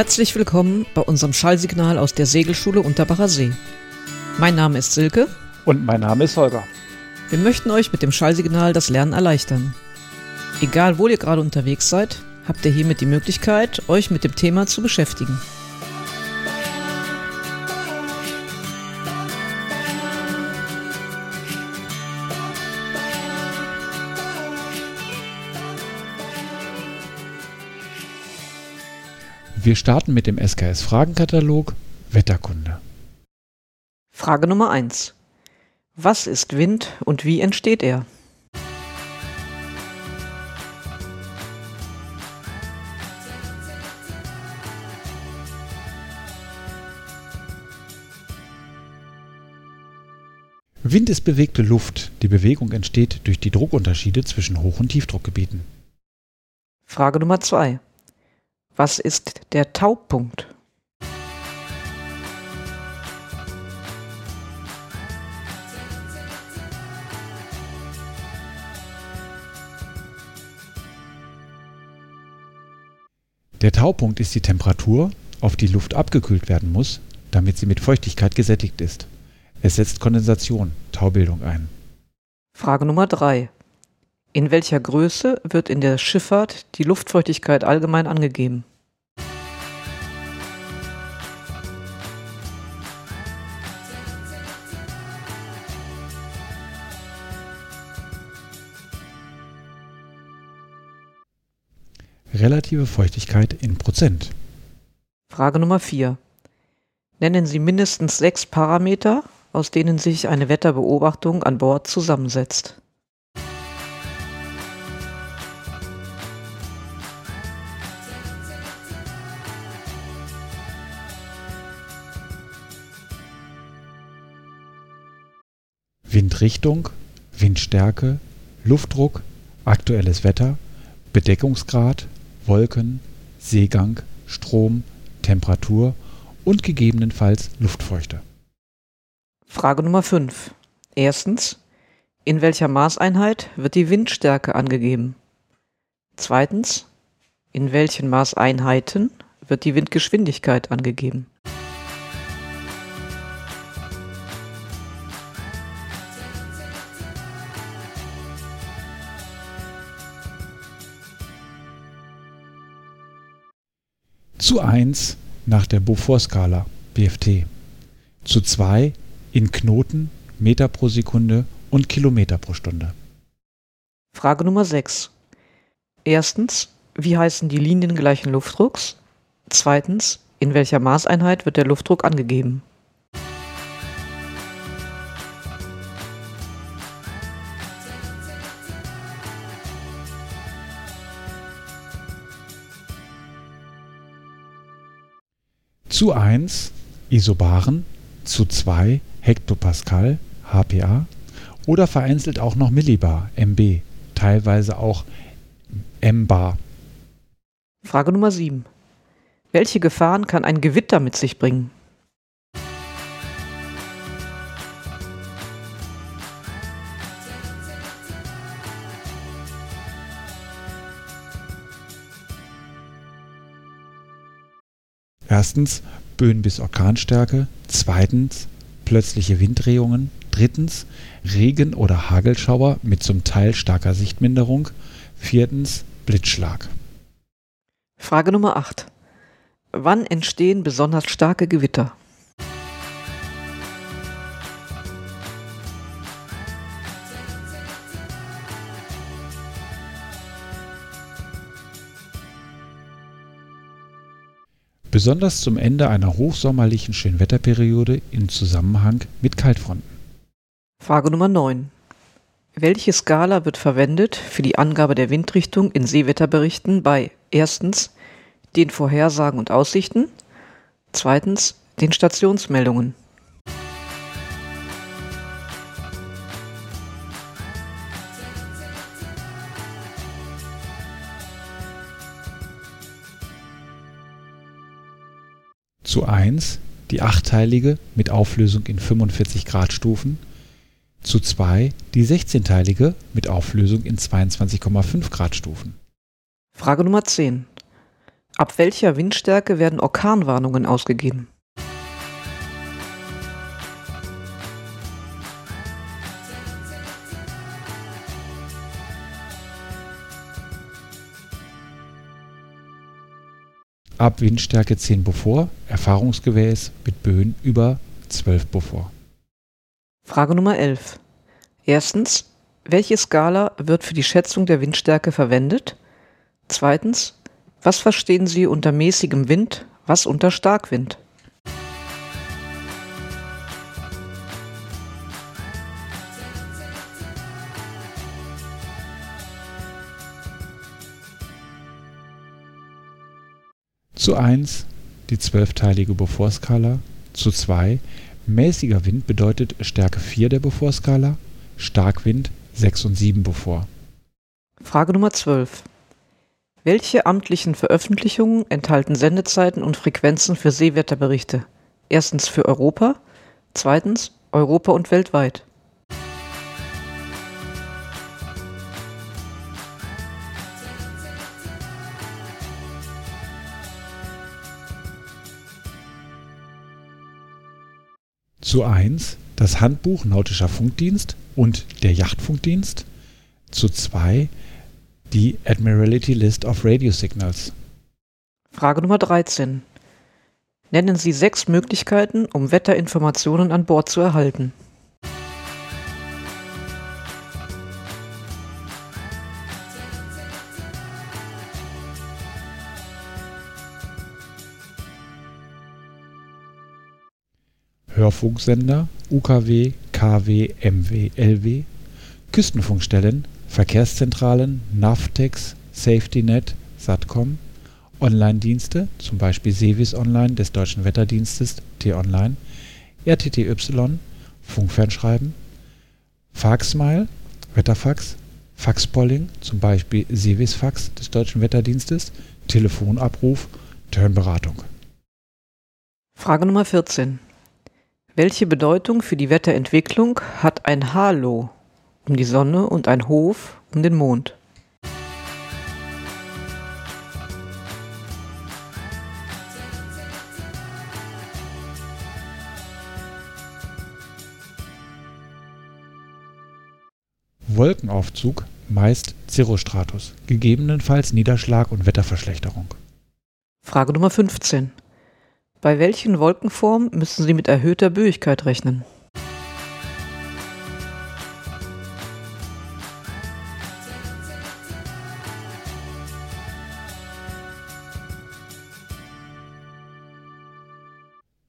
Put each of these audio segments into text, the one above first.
Herzlich willkommen bei unserem Schallsignal aus der Segelschule Unterbacher See. Mein Name ist Silke. Und mein Name ist Holger. Wir möchten euch mit dem Schallsignal das Lernen erleichtern. Egal, wo ihr gerade unterwegs seid, habt ihr hiermit die Möglichkeit, euch mit dem Thema zu beschäftigen. Wir starten mit dem SKS Fragenkatalog Wetterkunde. Frage Nummer 1. Was ist Wind und wie entsteht er? Wind ist bewegte Luft. Die Bewegung entsteht durch die Druckunterschiede zwischen Hoch- und Tiefdruckgebieten. Frage Nummer 2. Was ist der Taupunkt? Der Taupunkt ist die Temperatur, auf die Luft abgekühlt werden muss, damit sie mit Feuchtigkeit gesättigt ist. Es setzt Kondensation, Taubildung ein. Frage Nummer 3. In welcher Größe wird in der Schifffahrt die Luftfeuchtigkeit allgemein angegeben? Relative Feuchtigkeit in Prozent. Frage Nummer 4. Nennen Sie mindestens sechs Parameter, aus denen sich eine Wetterbeobachtung an Bord zusammensetzt. Windrichtung, Windstärke, Luftdruck, aktuelles Wetter, Bedeckungsgrad, Wolken, Seegang, Strom, Temperatur und gegebenenfalls Luftfeuchte. Frage Nummer 5. Erstens. In welcher Maßeinheit wird die Windstärke angegeben? Zweitens. In welchen Maßeinheiten wird die Windgeschwindigkeit angegeben? Zu 1 nach der Beaufort-Skala BFT. Zu 2 in Knoten, Meter pro Sekunde und Kilometer pro Stunde. Frage Nummer 6. Erstens, wie heißen die Linien gleichen Luftdrucks? Zweitens, in welcher Maßeinheit wird der Luftdruck angegeben? Zu 1 Isobaren, zu 2 Hektopascal HPA oder vereinzelt auch noch Millibar MB, teilweise auch mbar. Frage Nummer 7. Welche Gefahren kann ein Gewitter mit sich bringen? Erstens Böen bis Orkanstärke, zweitens plötzliche Winddrehungen, drittens Regen- oder Hagelschauer mit zum Teil starker Sichtminderung, viertens Blitzschlag. Frage Nummer 8. Wann entstehen besonders starke Gewitter? Besonders zum Ende einer hochsommerlichen Schönwetterperiode im Zusammenhang mit Kaltfronten. Frage Nummer 9. Welche Skala wird verwendet für die Angabe der Windrichtung in Seewetterberichten bei erstens den Vorhersagen und Aussichten, zweitens den Stationsmeldungen? 1 die achteilige mit Auflösung in 45 Gradstufen, zu 2 die 16-teilige mit Auflösung in 22,5 Gradstufen. Frage Nummer 10. Ab welcher Windstärke werden Orkanwarnungen ausgegeben? Ab Windstärke 10 Beaufort, erfahrungsgemäß mit Böen über 12 Beaufort. Frage Nummer 11. Erstens, welche Skala wird für die Schätzung der Windstärke verwendet? Zweitens, was verstehen Sie unter mäßigem Wind, was unter Starkwind? Zu 1 die zwölfteilige Beaufort-Skala. Zu 2 mäßiger Wind bedeutet Stärke 4 der Beaufort-Skala, Starkwind 6 und 7 Beaufort. Frage Nummer 12. Welche amtlichen Veröffentlichungen enthalten Sendezeiten und Frequenzen für Seewetterberichte? Erstens für Europa, zweitens Europa und weltweit. Zu 1 das Handbuch Nautischer Funkdienst und der Yachtfunkdienst. Zu 2 die Admiralty List of Radio Signals. Frage Nummer 13. Nennen Sie sechs Möglichkeiten, um Wetterinformationen an Bord zu erhalten. Hörfunksender UKW, KW, MW, LW, Küstenfunkstellen, Verkehrszentralen, Navtex, SafetyNet, Satcom, Online-Dienste, zum Beispiel Sevis Online des Deutschen Wetterdienstes T-Online, RTTY, Funkfernschreiben, Faxmail, Wetterfax, Faxpolling, zum Beispiel Sevis Fax des Deutschen Wetterdienstes, Telefonabruf, Turnberatung. Frage Nummer 14. Welche Bedeutung für die Wetterentwicklung hat ein Halo um die Sonne und ein Hof um den Mond? Wolkenaufzug meist Cirrostratus, gegebenenfalls Niederschlag und Wetterverschlechterung. Frage Nummer 15. Bei welchen Wolkenformen müssen Sie mit erhöhter Böigkeit rechnen?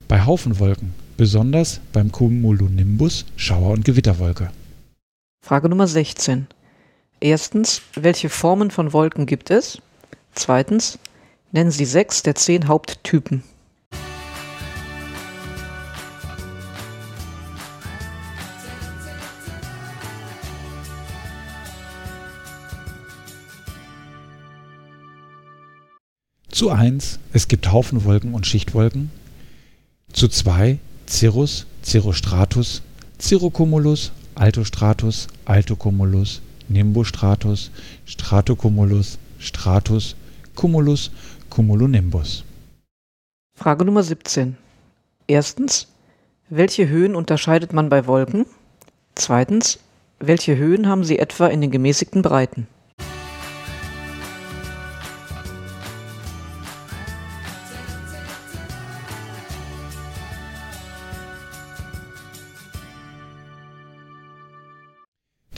Bei Haufenwolken, besonders beim Cumulonimbus, Schauer- und Gewitterwolke. Frage Nummer 16. Erstens, welche Formen von Wolken gibt es? Zweitens, nennen Sie sechs der zehn Haupttypen. Zu 1 es gibt Haufenwolken und Schichtwolken. Zu 2 Cirrus, Cirrostratus, Cirrocumulus, Altostratus, Altocumulus, Nimbostratus, Stratocumulus, Stratus, Cumulus, Cumulonimbus. Frage Nummer 17. Erstens, welche Höhen unterscheidet man bei Wolken? Zweitens, welche Höhen haben sie etwa in den gemäßigten Breiten?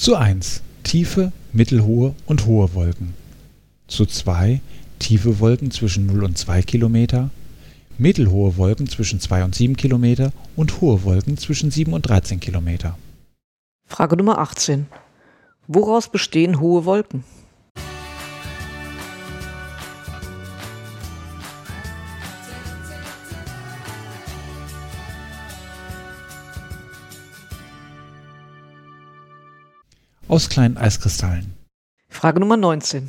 Zu 1 tiefe, mittelhohe und hohe Wolken. Zu 2 tiefe Wolken zwischen 0 und 2 Kilometer, mittelhohe Wolken zwischen 2 und 7 Kilometer und hohe Wolken zwischen 7 und 13 Kilometer. Frage Nummer 18. Woraus bestehen hohe Wolken? Aus kleinen Eiskristallen. Frage Nummer 19.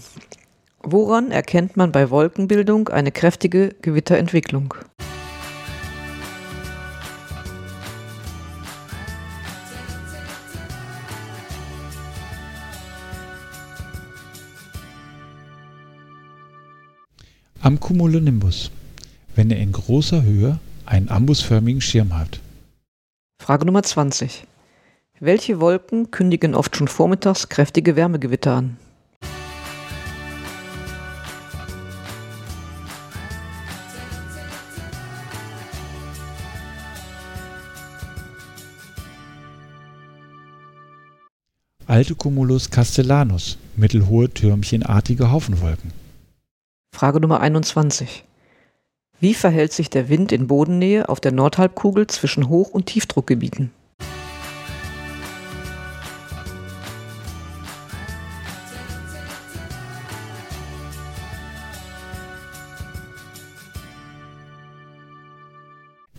Woran erkennt man bei Wolkenbildung eine kräftige Gewitterentwicklung? am Cumulonimbus, wenn er in großer Höhe einen ambusförmigen Schirm hat. Frage Nummer 20. Welche Wolken kündigen oft schon vormittags kräftige Wärmegewitter an? Altocumulus castellanus, mittelhohe türmchenartige Haufenwolken. Frage Nummer 21. Wie verhält sich der Wind in Bodennähe auf der Nordhalbkugel zwischen Hoch- und Tiefdruckgebieten?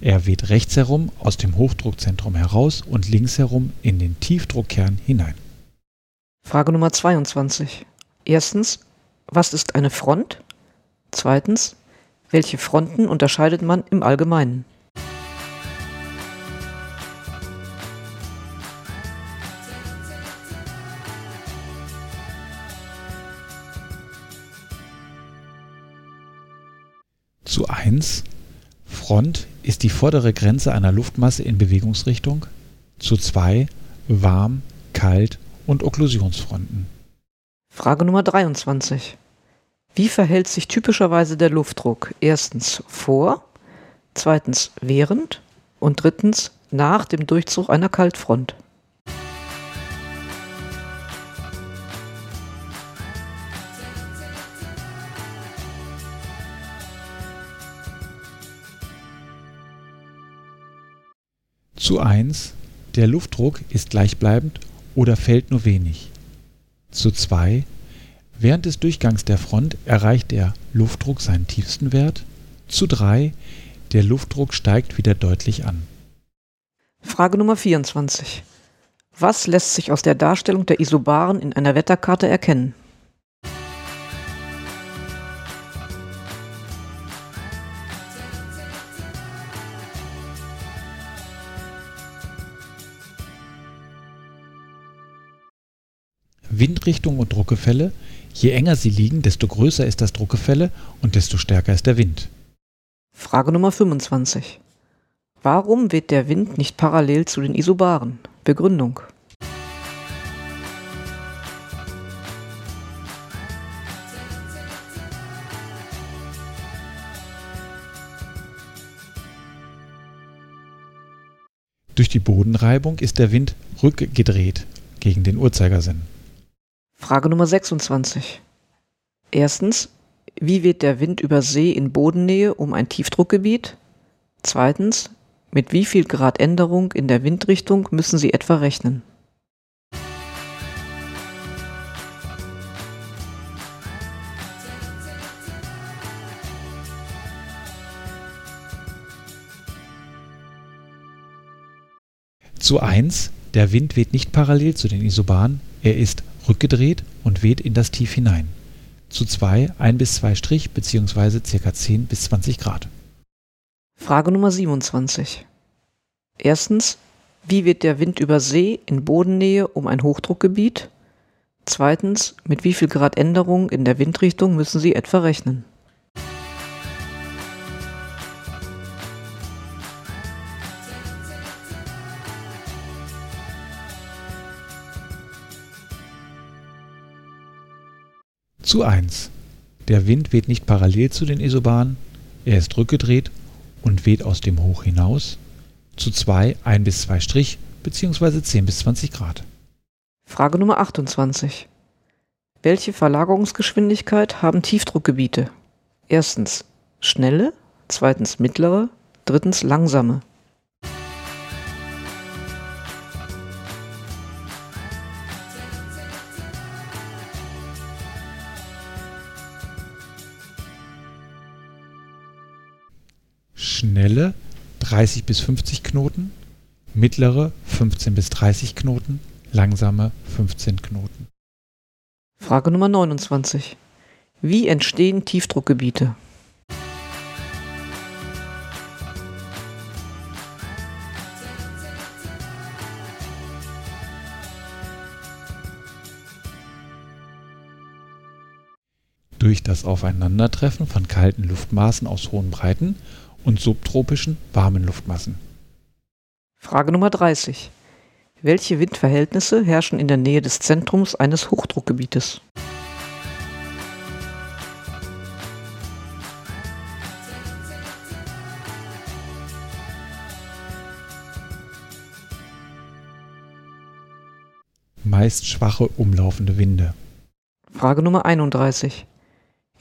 Er weht rechts herum aus dem Hochdruckzentrum heraus und links herum in den Tiefdruckkern hinein. Frage Nummer 22. Erstens, was ist eine Front? Zweitens, welche Fronten unterscheidet man im Allgemeinen? Zu 1. Front ist die vordere Grenze einer Luftmasse in Bewegungsrichtung. Zu 2. Warm, kalt und Okklusionsfronten. Frage Nummer 23. Wie verhält sich typischerweise der Luftdruck? Erstens vor, zweitens während und drittens nach dem Durchzug einer Kaltfront. Zu 1. Der Luftdruck ist gleichbleibend oder fällt nur wenig. Zu 2. Während des Durchgangs der Front erreicht der Luftdruck seinen tiefsten Wert. Zu 3. Der Luftdruck steigt wieder deutlich an. Frage Nummer 24. Was lässt sich aus der Darstellung der Isobaren in einer Wetterkarte erkennen? Windrichtung und Druckgefälle. Je enger sie liegen, desto größer ist das Druckgefälle und desto stärker ist der Wind. Frage Nummer 25. Warum weht der Wind nicht parallel zu den Isobaren? Begründung. Durch die Bodenreibung ist der Wind rückgedreht gegen den Uhrzeigersinn. Frage Nummer 26. Erstens, wie weht der Wind über See in Bodennähe um ein Tiefdruckgebiet? Zweitens, mit wie viel Grad Änderung in der Windrichtung müssen Sie etwa rechnen? Zu 1. Der Wind weht nicht parallel zu den Isobaren, er ist rückgedreht und weht in das Tief hinein. Zu 2 1 bis 2 Strich bzw. ca. 10 bis 20 Grad. Frage Nummer 27. Erstens, wie weht der Wind über See in Bodennähe um ein Hochdruckgebiet? Zweitens, mit wie viel Grad Änderung in der Windrichtung müssen Sie etwa rechnen? Zu 1. Der Wind weht nicht parallel zu den Isobaren, er ist rückgedreht und weht aus dem Hoch hinaus. Zu 2 1 bis 2 Strich bzw. 10 bis 20 Grad. Frage Nummer 28. Welche Verlagerungsgeschwindigkeit haben Tiefdruckgebiete? Erstens schnelle, zweitens mittlere, drittens langsame. Schnelle 30 bis 50 Knoten, mittlere 15 bis 30 Knoten, langsame 15 Knoten. Frage Nummer 29. Wie entstehen Tiefdruckgebiete? durch das Aufeinandertreffen von kalten Luftmaßen aus hohen Breiten und subtropischen warmen Luftmassen. Frage Nummer 30. Welche Windverhältnisse herrschen in der Nähe des Zentrums eines Hochdruckgebietes? Meist schwache umlaufende Winde. Frage Nummer 31.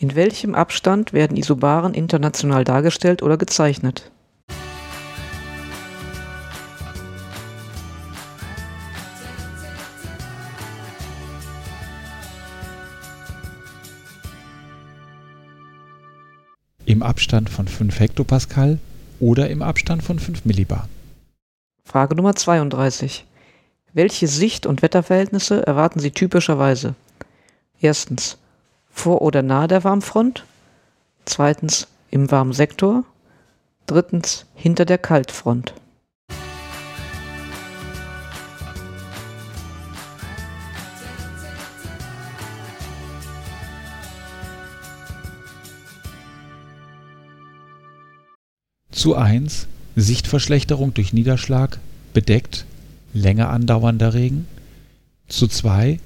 In welchem Abstand werden Isobaren international dargestellt oder gezeichnet? Im Abstand von 5 Hektopascal oder im Abstand von 5 Millibar. Frage Nummer 32. Welche Sicht- und Wetterverhältnisse erwarten Sie typischerweise? Erstens vor oder nahe der Warmfront. Zweitens im warmen Sektor. Drittens hinter der Kaltfront. Zu 1 Sichtverschlechterung durch Niederschlag, bedeckt, länger andauernder Regen. Zu 2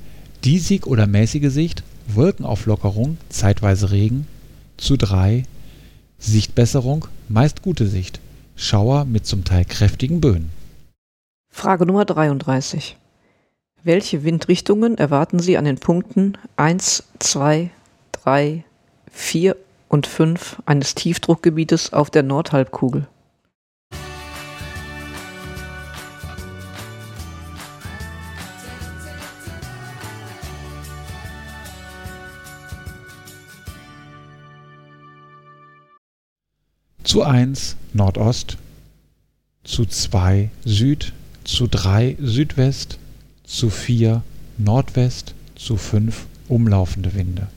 Diesig oder mäßige Sicht, Wolkenauflockerung, zeitweise Regen. Zu 3 Sichtbesserung, meist gute Sicht, Schauer mit zum Teil kräftigen Böen. Frage Nummer 33. Welche Windrichtungen erwarten Sie an den Punkten 1, 2, 3, 4 und 5 eines Tiefdruckgebietes auf der Nordhalbkugel? Zu 1 Nordost, zu 2 Süd, zu 3 Südwest, zu 4 Nordwest, zu 5 umlaufende Winde.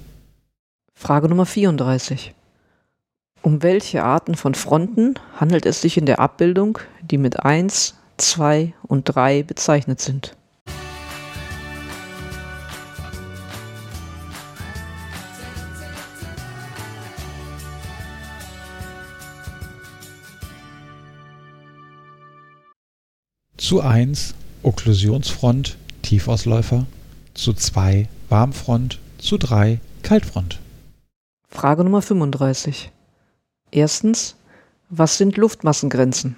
Frage Nummer 34. Um welche Arten von Fronten handelt es sich in der Abbildung, die mit 1, 2 und 3 bezeichnet sind? Zu 1 Okklusionsfront, Tiefausläufer, zu 2 Warmfront, zu 3 Kaltfront. Frage Nummer 35. Erstens, was sind Luftmassengrenzen?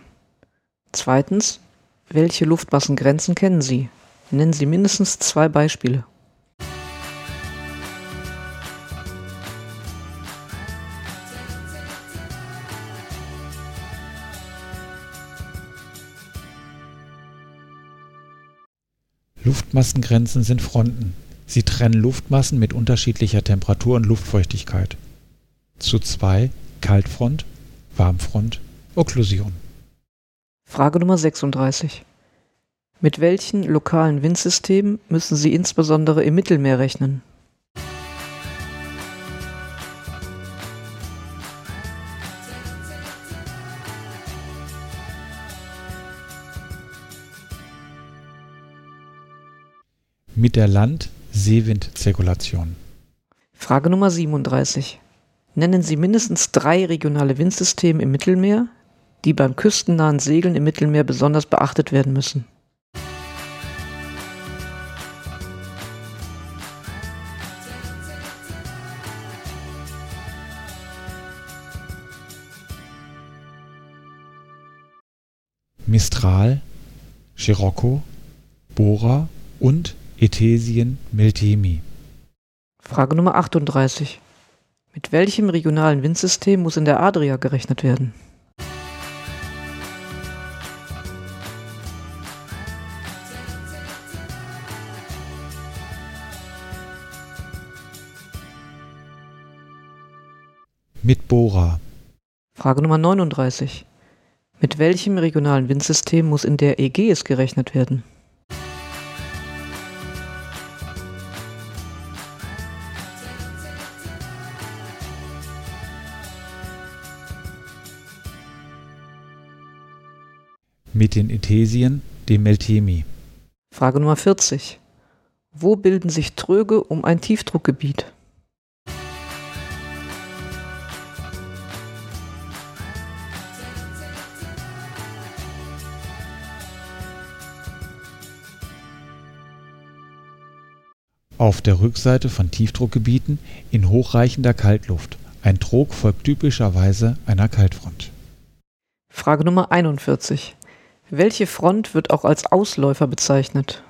Zweitens, welche Luftmassengrenzen kennen Sie? Nennen Sie mindestens zwei Beispiele. Luftmassengrenzen sind Fronten. Sie trennen Luftmassen mit unterschiedlicher Temperatur und Luftfeuchtigkeit. Zu 2 Kaltfront, Warmfront, Okklusion. Frage Nummer 36. Mit welchen lokalen Windsystemen müssen Sie insbesondere im Mittelmeer rechnen? Mit der Land-Seewind-Zirkulation. Frage Nummer 37. Nennen Sie mindestens drei regionale Windsysteme im Mittelmeer, die beim küstennahen Segeln im Mittelmeer besonders beachtet werden müssen. Mistral, Scirocco, Bora und Ethesien Meltemi. Frage Nummer 38. Mit welchem regionalen Windsystem muss in der Adria gerechnet werden? Mit Bora. Frage Nummer 39. Mit welchem regionalen Windsystem muss in der Ägäis gerechnet werden? mit den Ethesiern, dem Meltemi. Frage Nummer 40. Wo bilden sich Tröge um ein Tiefdruckgebiet? Auf der Rückseite von Tiefdruckgebieten in hochreichender Kaltluft. Ein Trog folgt typischerweise einer Kaltfront. Frage Nummer 41. Welche Front wird auch als Ausläufer bezeichnet?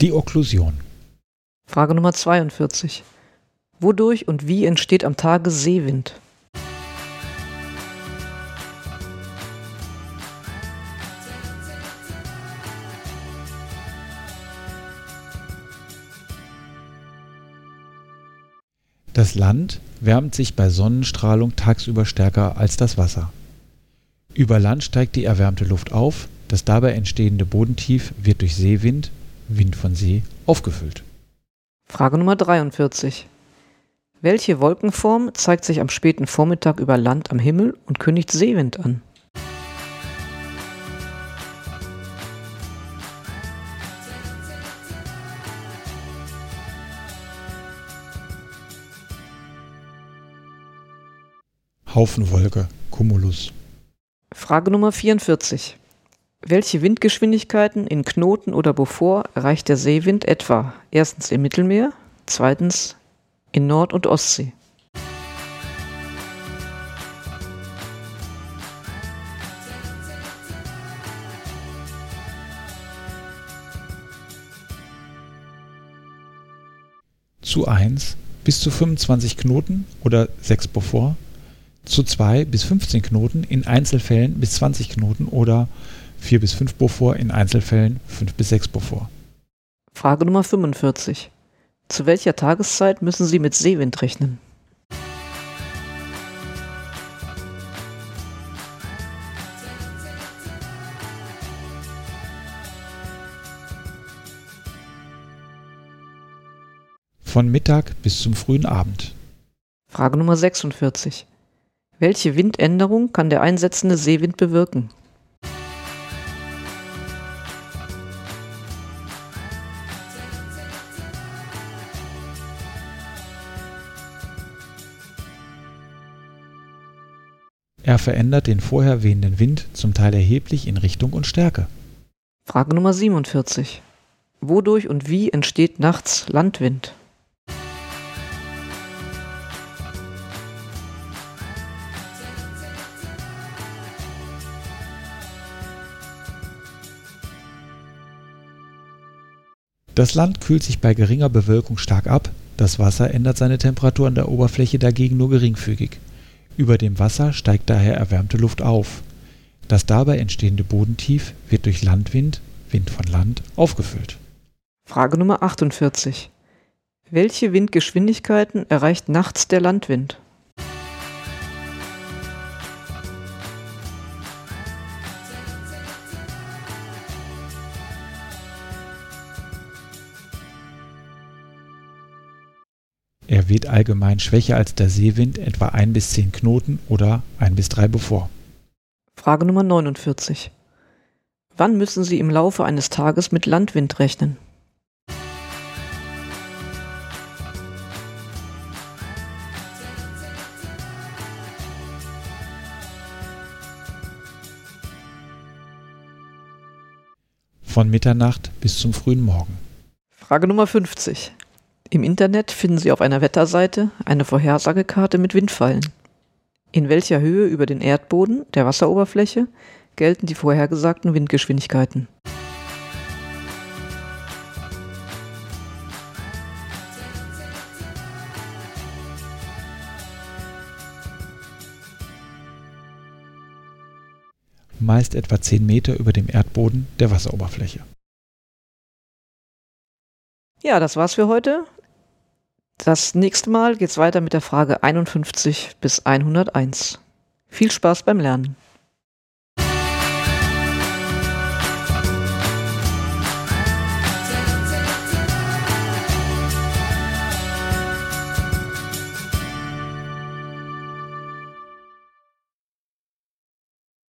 Die Okklusion. Frage Nummer 42. Wodurch und wie entsteht am Tage Seewind? Das Land wärmt sich bei Sonnenstrahlung tagsüber stärker als das Wasser. Über Land steigt die erwärmte Luft auf, das dabei entstehende Bodentief wird durch Seewind, Wind von See, aufgefüllt. Frage Nummer 43. Welche Wolkenform zeigt sich am späten Vormittag über Land am Himmel und kündigt Seewind an? Haufenwolke, Cumulus. Frage Nummer 44. Welche Windgeschwindigkeiten in Knoten oder Beaufort erreicht der Seewind etwa? Erstens im Mittelmeer, zweitens in Nord- und Ostsee. Zu 1 bis zu 25 Knoten oder 6 Beaufort. Zu 2 bis 15 Knoten, in Einzelfällen bis 20 Knoten oder 4 bis 5 Beaufort, in Einzelfällen 5 bis 6 Beaufort. Frage Nummer 45. Zu welcher Tageszeit müssen Sie mit Seewind rechnen? Von Mittag bis zum frühen Abend. Frage Nummer 46. Welche Windänderung kann der einsetzende Seewind bewirken? Er verändert den vorher wehenden Wind zum Teil erheblich in Richtung und Stärke. Frage Nummer 47. Wodurch und wie entsteht nachts Landwind? Das Land kühlt sich bei geringer Bewölkung stark ab, das Wasser ändert seine Temperatur an der Oberfläche dagegen nur geringfügig. Über dem Wasser steigt daher erwärmte Luft auf. Das dabei entstehende Bodentief wird durch Landwind, Wind von Land, aufgefüllt. Frage Nummer 48. Welche Windgeschwindigkeiten erreicht nachts der Landwind? Er weht allgemein schwächer als der Seewind, etwa 1 bis 10 Knoten oder 1 bis 3 Beaufort. Frage Nummer 49. Wann müssen Sie im Laufe eines Tages mit Landwind rechnen? Von Mitternacht bis zum frühen Morgen. Frage Nummer 50. Im Internet finden Sie auf einer Wetterseite eine Vorhersagekarte mit Windfallen. In welcher Höhe über den Erdboden, der Wasseroberfläche, gelten die vorhergesagten Windgeschwindigkeiten? Meist etwa 10 Meter über dem Erdboden der Wasseroberfläche. Ja, das war's für heute. Das nächste Mal geht's weiter mit der Frage 51 bis 101. Viel Spaß beim Lernen.